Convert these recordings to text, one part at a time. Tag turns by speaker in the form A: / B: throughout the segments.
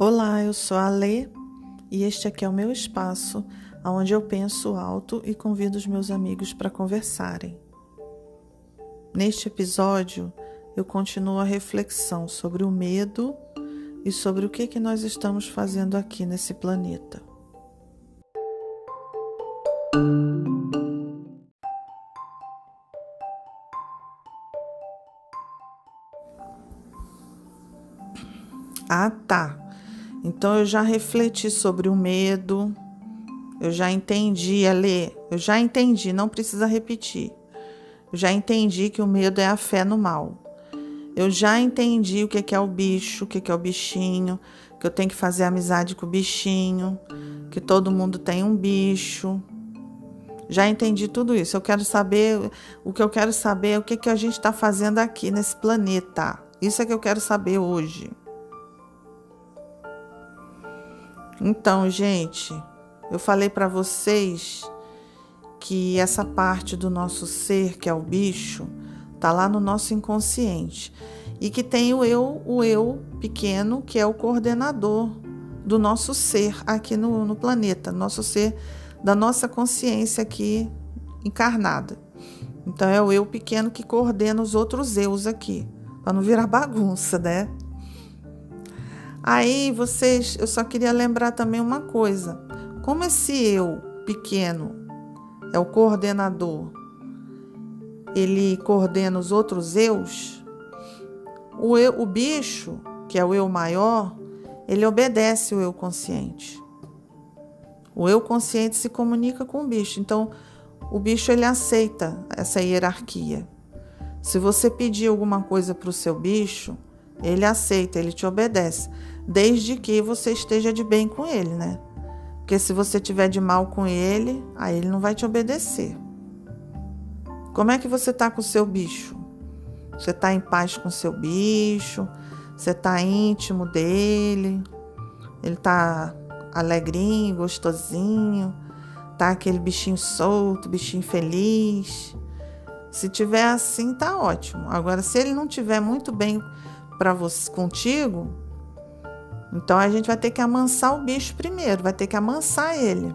A: Olá, eu sou a Lê e este aqui é o meu espaço onde eu penso alto e convido os meus amigos para conversarem. Neste episódio, eu continuo a reflexão sobre o medo e sobre o que, que nós estamos fazendo aqui nesse planeta. Ah, tá. Então eu já refleti sobre o medo, eu já entendi, Ale, eu já entendi, não precisa repetir. Eu já entendi que o medo é a fé no mal. Eu já entendi o que é o bicho, o que é o bichinho, que eu tenho que fazer amizade com o bichinho, que todo mundo tem um bicho. Já entendi tudo isso. Eu quero saber, o que eu quero saber é o que, que a gente está fazendo aqui nesse planeta. Isso é que eu quero saber hoje. Então, gente, eu falei para vocês que essa parte do nosso ser, que é o bicho, tá lá no nosso inconsciente e que tem o eu, o eu pequeno, que é o coordenador do nosso ser aqui no, no planeta, nosso ser da nossa consciência aqui encarnada. Então é o eu pequeno que coordena os outros eus aqui, para não virar bagunça, né? Aí vocês, eu só queria lembrar também uma coisa. Como esse eu pequeno é o coordenador, ele coordena os outros eus, o, eu, o bicho, que é o eu maior, ele obedece o eu consciente. O eu consciente se comunica com o bicho. Então, o bicho ele aceita essa hierarquia. Se você pedir alguma coisa para o seu bicho, ele aceita, ele te obedece desde que você esteja de bem com ele, né? Porque se você tiver de mal com ele, aí ele não vai te obedecer. Como é que você tá com o seu bicho? Você tá em paz com o seu bicho? Você tá íntimo dele? Ele tá alegrinho, gostosinho? Tá aquele bichinho solto, bichinho feliz? Se tiver assim, tá ótimo. Agora, se ele não tiver muito bem para você contigo, então a gente vai ter que amansar o bicho primeiro, vai ter que amansar ele.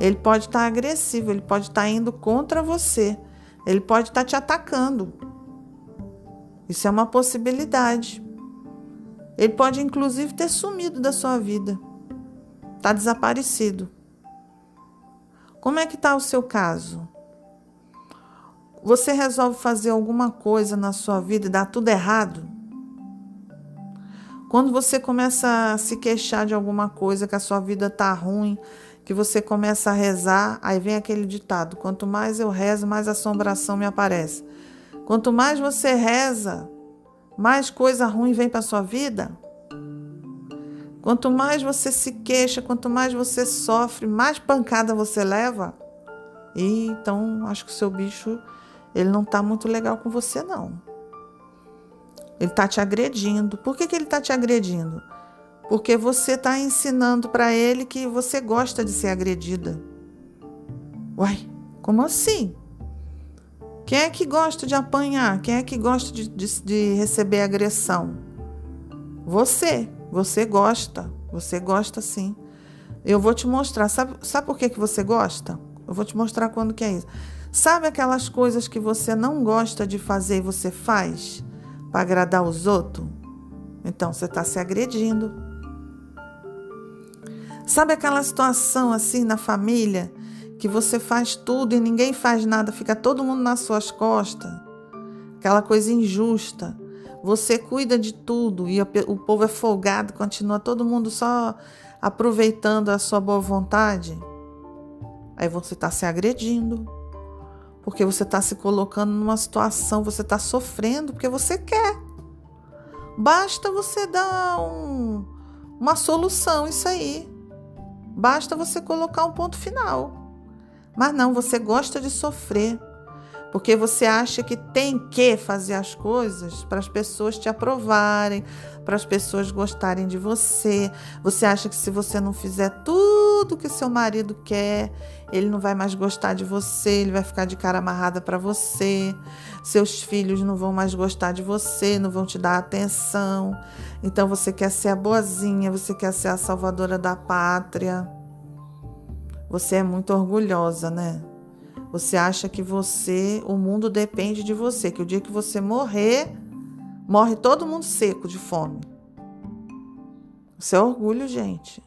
A: Ele pode estar tá agressivo, ele pode estar tá indo contra você, ele pode estar tá te atacando. Isso é uma possibilidade. Ele pode inclusive ter sumido da sua vida, está desaparecido. Como é que está o seu caso? Você resolve fazer alguma coisa na sua vida e dá tudo errado? Quando você começa a se queixar de alguma coisa, que a sua vida tá ruim, que você começa a rezar, aí vem aquele ditado: quanto mais eu rezo, mais assombração me aparece. Quanto mais você reza, mais coisa ruim vem para sua vida. Quanto mais você se queixa, quanto mais você sofre, mais pancada você leva. E então acho que o seu bicho ele não tá muito legal com você não. Ele está te agredindo. Por que, que ele está te agredindo? Porque você está ensinando para ele que você gosta de ser agredida. Uai, como assim? Quem é que gosta de apanhar? Quem é que gosta de, de, de receber agressão? Você. Você gosta. Você gosta sim. Eu vou te mostrar. Sabe, sabe por que, que você gosta? Eu vou te mostrar quando que é isso. Sabe aquelas coisas que você não gosta de fazer e você faz? Para agradar os outros, então você está se agredindo. Sabe aquela situação assim na família que você faz tudo e ninguém faz nada, fica todo mundo nas suas costas? Aquela coisa injusta. Você cuida de tudo e o povo é folgado, continua todo mundo só aproveitando a sua boa vontade. Aí você está se agredindo porque você está se colocando numa situação, você está sofrendo porque você quer. Basta você dar um, uma solução, isso aí. Basta você colocar um ponto final. Mas não, você gosta de sofrer, porque você acha que tem que fazer as coisas para as pessoas te aprovarem, para as pessoas gostarem de você. Você acha que se você não fizer tudo tudo que seu marido quer, ele não vai mais gostar de você, ele vai ficar de cara amarrada para você, seus filhos não vão mais gostar de você, não vão te dar atenção. Então você quer ser a boazinha, você quer ser a salvadora da pátria. Você é muito orgulhosa, né? Você acha que você, o mundo depende de você, que o dia que você morrer, morre todo mundo seco de fome. Isso é orgulho, gente.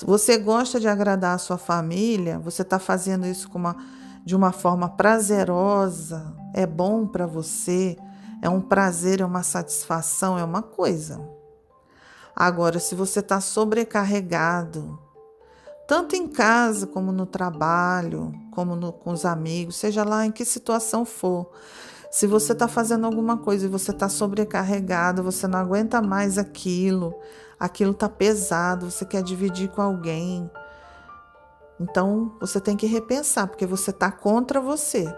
A: Se você gosta de agradar a sua família, você está fazendo isso uma, de uma forma prazerosa, é bom para você, é um prazer, é uma satisfação, é uma coisa. Agora, se você está sobrecarregado, tanto em casa como no trabalho, como no, com os amigos, seja lá em que situação for. Se você está fazendo alguma coisa e você está sobrecarregado, você não aguenta mais aquilo, aquilo está pesado, você quer dividir com alguém. Então você tem que repensar, porque você está contra você.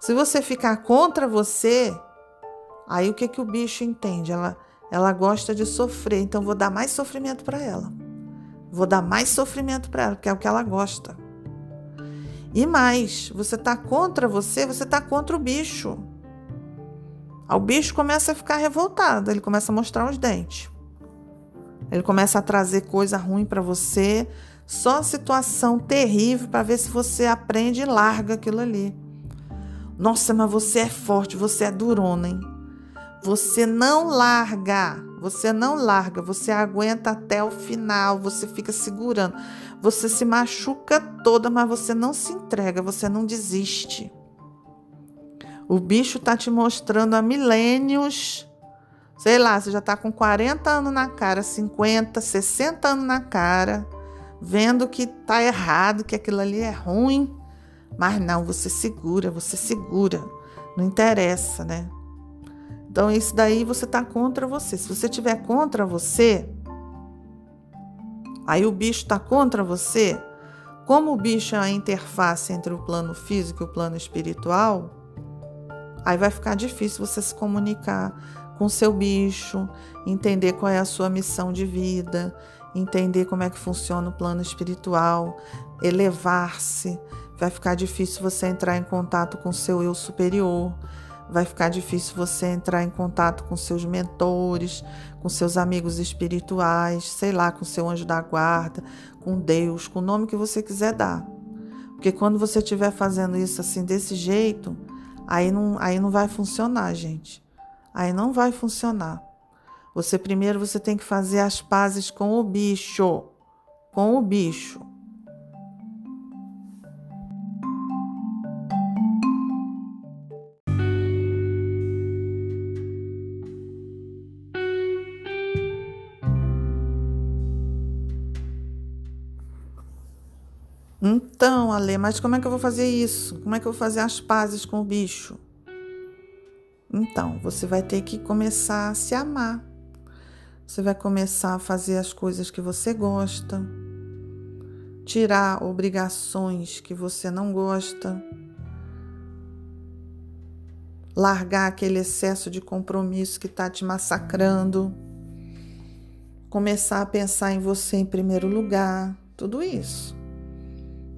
A: Se você ficar contra você, aí o que, que o bicho entende? Ela, ela gosta de sofrer, então vou dar mais sofrimento para ela. Vou dar mais sofrimento para ela, porque é o que ela gosta. E mais, você está contra você, você está contra o bicho. O bicho começa a ficar revoltado, ele começa a mostrar os dentes. Ele começa a trazer coisa ruim para você, só situação terrível para ver se você aprende e larga aquilo ali. Nossa, mas você é forte, você é durona, hein? Você não larga. Você não larga, você aguenta até o final, você fica segurando. Você se machuca toda, mas você não se entrega, você não desiste. O bicho tá te mostrando há milênios. Sei lá, você já tá com 40 anos na cara, 50, 60 anos na cara, vendo que tá errado, que aquilo ali é ruim. Mas não, você segura, você segura. Não interessa, né? Então, isso daí você está contra você. Se você tiver contra você, aí o bicho está contra você. Como o bicho é a interface entre o plano físico e o plano espiritual, aí vai ficar difícil você se comunicar com seu bicho, entender qual é a sua missão de vida, entender como é que funciona o plano espiritual, elevar-se. Vai ficar difícil você entrar em contato com seu eu superior vai ficar difícil você entrar em contato com seus mentores, com seus amigos espirituais, sei lá, com seu anjo da guarda, com Deus, com o nome que você quiser dar. Porque quando você estiver fazendo isso assim desse jeito, aí não, aí não vai funcionar, gente. Aí não vai funcionar. Você primeiro você tem que fazer as pazes com o bicho, com o bicho. Então, Ale, mas como é que eu vou fazer isso? Como é que eu vou fazer as pazes com o bicho? Então, você vai ter que começar a se amar. Você vai começar a fazer as coisas que você gosta, tirar obrigações que você não gosta, largar aquele excesso de compromisso que está te massacrando, começar a pensar em você em primeiro lugar, tudo isso.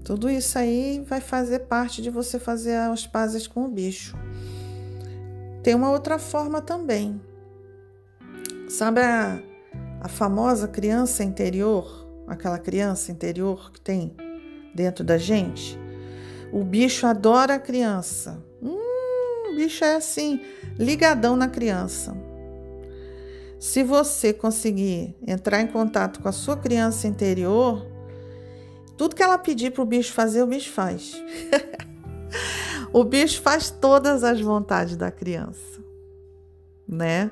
A: Tudo isso aí vai fazer parte de você fazer as pazes com o bicho. Tem uma outra forma também. Sabe a, a famosa criança interior? Aquela criança interior que tem dentro da gente? O bicho adora a criança. Hum, o bicho é assim, ligadão na criança. Se você conseguir entrar em contato com a sua criança interior, tudo que ela pedir para o bicho fazer, o bicho faz. o bicho faz todas as vontades da criança, né?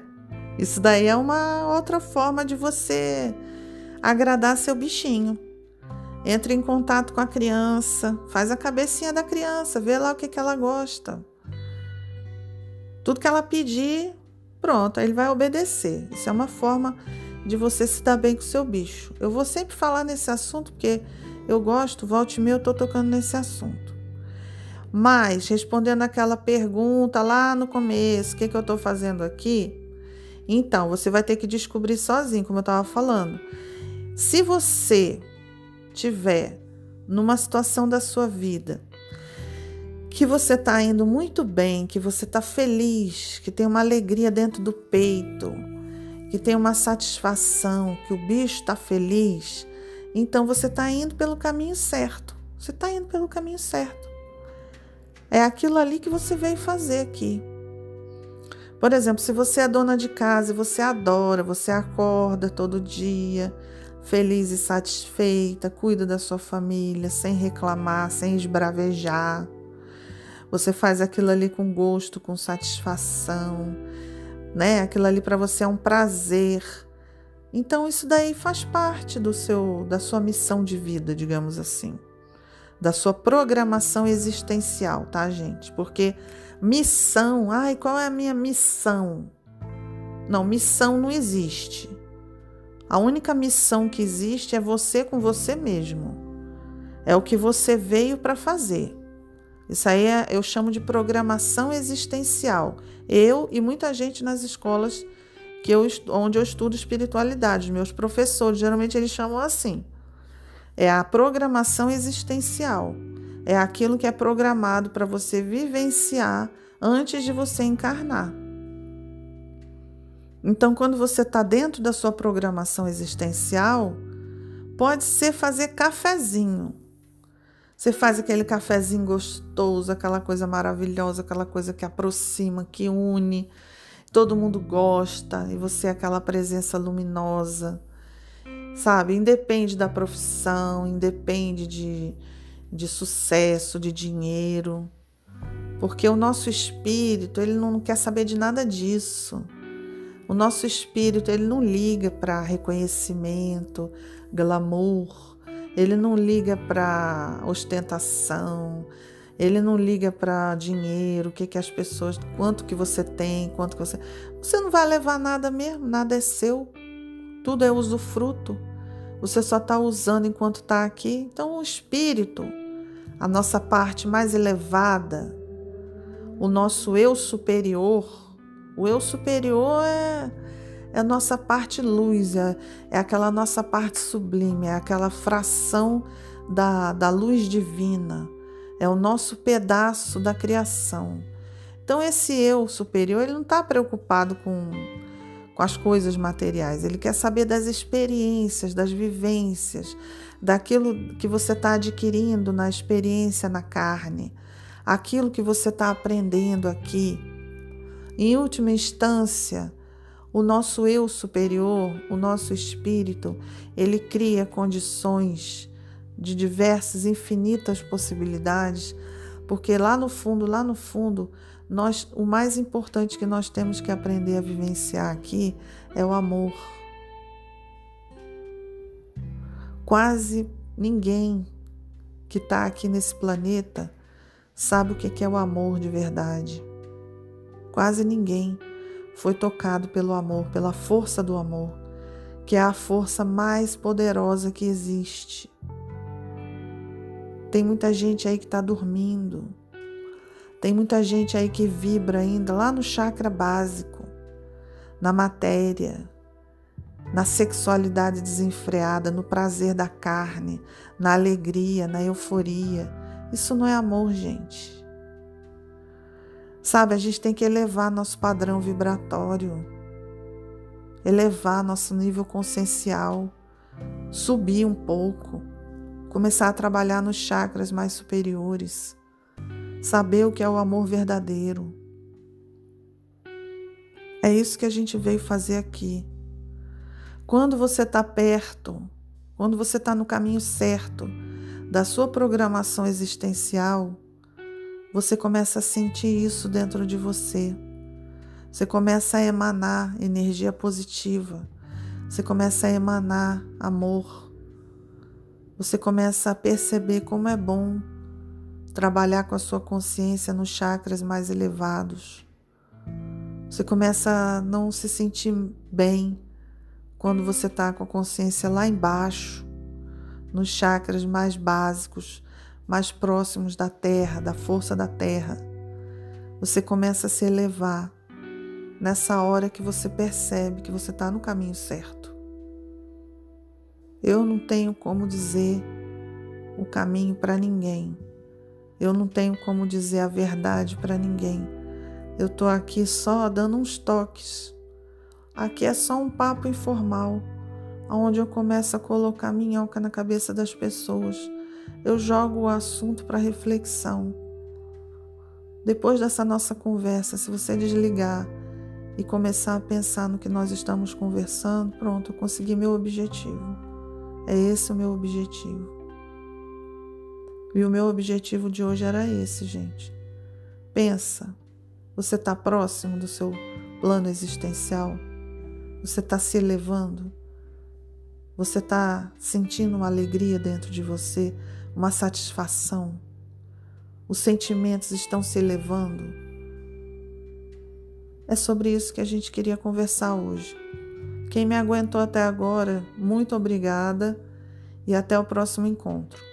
A: Isso daí é uma outra forma de você agradar seu bichinho. Entre em contato com a criança, faz a cabecinha da criança, vê lá o que, que ela gosta. Tudo que ela pedir, pronto, aí ele vai obedecer. Isso é uma forma de você se dar bem com o seu bicho. Eu vou sempre falar nesse assunto porque eu gosto, volte meia, eu estou tocando nesse assunto. Mas, respondendo aquela pergunta lá no começo, o que, que eu estou fazendo aqui? Então, você vai ter que descobrir sozinho, como eu estava falando. Se você tiver numa situação da sua vida que você está indo muito bem, que você está feliz, que tem uma alegria dentro do peito, que tem uma satisfação, que o bicho está feliz, então você está indo pelo caminho certo. Você está indo pelo caminho certo. É aquilo ali que você veio fazer aqui. Por exemplo, se você é dona de casa e você adora, você acorda todo dia, feliz e satisfeita, cuida da sua família, sem reclamar, sem esbravejar. Você faz aquilo ali com gosto, com satisfação, né? Aquilo ali para você é um prazer. Então isso daí faz parte do seu da sua missão de vida, digamos assim. Da sua programação existencial, tá, gente? Porque missão, ai, qual é a minha missão? Não, missão não existe. A única missão que existe é você com você mesmo. É o que você veio para fazer. Isso aí é, eu chamo de programação existencial. Eu e muita gente nas escolas que eu, onde eu estudo espiritualidade, meus professores, geralmente eles chamam assim. É a programação existencial. É aquilo que é programado para você vivenciar antes de você encarnar. Então, quando você está dentro da sua programação existencial, pode ser fazer cafezinho. Você faz aquele cafezinho gostoso, aquela coisa maravilhosa, aquela coisa que aproxima, que une, todo mundo gosta e você é aquela presença luminosa, sabe? Independe da profissão, independe de, de sucesso, de dinheiro, porque o nosso espírito ele não quer saber de nada disso. O nosso espírito, ele não liga para reconhecimento, glamour, ele não liga para ostentação, ele não liga para dinheiro, o que que as pessoas, quanto que você tem, quanto que você, você não vai levar nada mesmo, nada é seu. Tudo é usufruto. Você só está usando enquanto está aqui. Então, o espírito, a nossa parte mais elevada, o nosso eu superior, o eu superior é, é a nossa parte luz, é, é aquela nossa parte sublime, é aquela fração da, da luz divina, é o nosso pedaço da criação. Então, esse eu superior, ele não está preocupado com, com as coisas materiais, ele quer saber das experiências, das vivências, daquilo que você está adquirindo na experiência na carne, aquilo que você está aprendendo aqui. Em última instância, o nosso eu superior, o nosso espírito, ele cria condições de diversas, infinitas possibilidades, porque lá no fundo, lá no fundo, nós, o mais importante que nós temos que aprender a vivenciar aqui é o amor. Quase ninguém que está aqui nesse planeta sabe o que é o amor de verdade. Quase ninguém foi tocado pelo amor, pela força do amor, que é a força mais poderosa que existe. Tem muita gente aí que está dormindo. Tem muita gente aí que vibra ainda lá no chakra básico, na matéria, na sexualidade desenfreada, no prazer da carne, na alegria, na euforia. Isso não é amor, gente. Sabe, a gente tem que elevar nosso padrão vibratório, elevar nosso nível consciencial, subir um pouco, começar a trabalhar nos chakras mais superiores, saber o que é o amor verdadeiro. É isso que a gente veio fazer aqui. Quando você está perto, quando você está no caminho certo da sua programação existencial, você começa a sentir isso dentro de você. Você começa a emanar energia positiva. Você começa a emanar amor. Você começa a perceber como é bom trabalhar com a sua consciência nos chakras mais elevados. Você começa a não se sentir bem quando você está com a consciência lá embaixo, nos chakras mais básicos, mais próximos da terra, da força da terra. Você começa a se elevar nessa hora que você percebe que você está no caminho certo. Eu não tenho como dizer o caminho para ninguém. Eu não tenho como dizer a verdade para ninguém. Eu estou aqui só dando uns toques. Aqui é só um papo informal, onde eu começo a colocar minhoca na cabeça das pessoas. Eu jogo o assunto para reflexão. Depois dessa nossa conversa, se você desligar e começar a pensar no que nós estamos conversando, pronto, eu consegui meu objetivo. É esse o meu objetivo. E o meu objetivo de hoje era esse, gente. Pensa, você está próximo do seu plano existencial? Você está se elevando? Você está sentindo uma alegria dentro de você, uma satisfação? Os sentimentos estão se elevando? É sobre isso que a gente queria conversar hoje. Quem me aguentou até agora, muito obrigada e até o próximo encontro.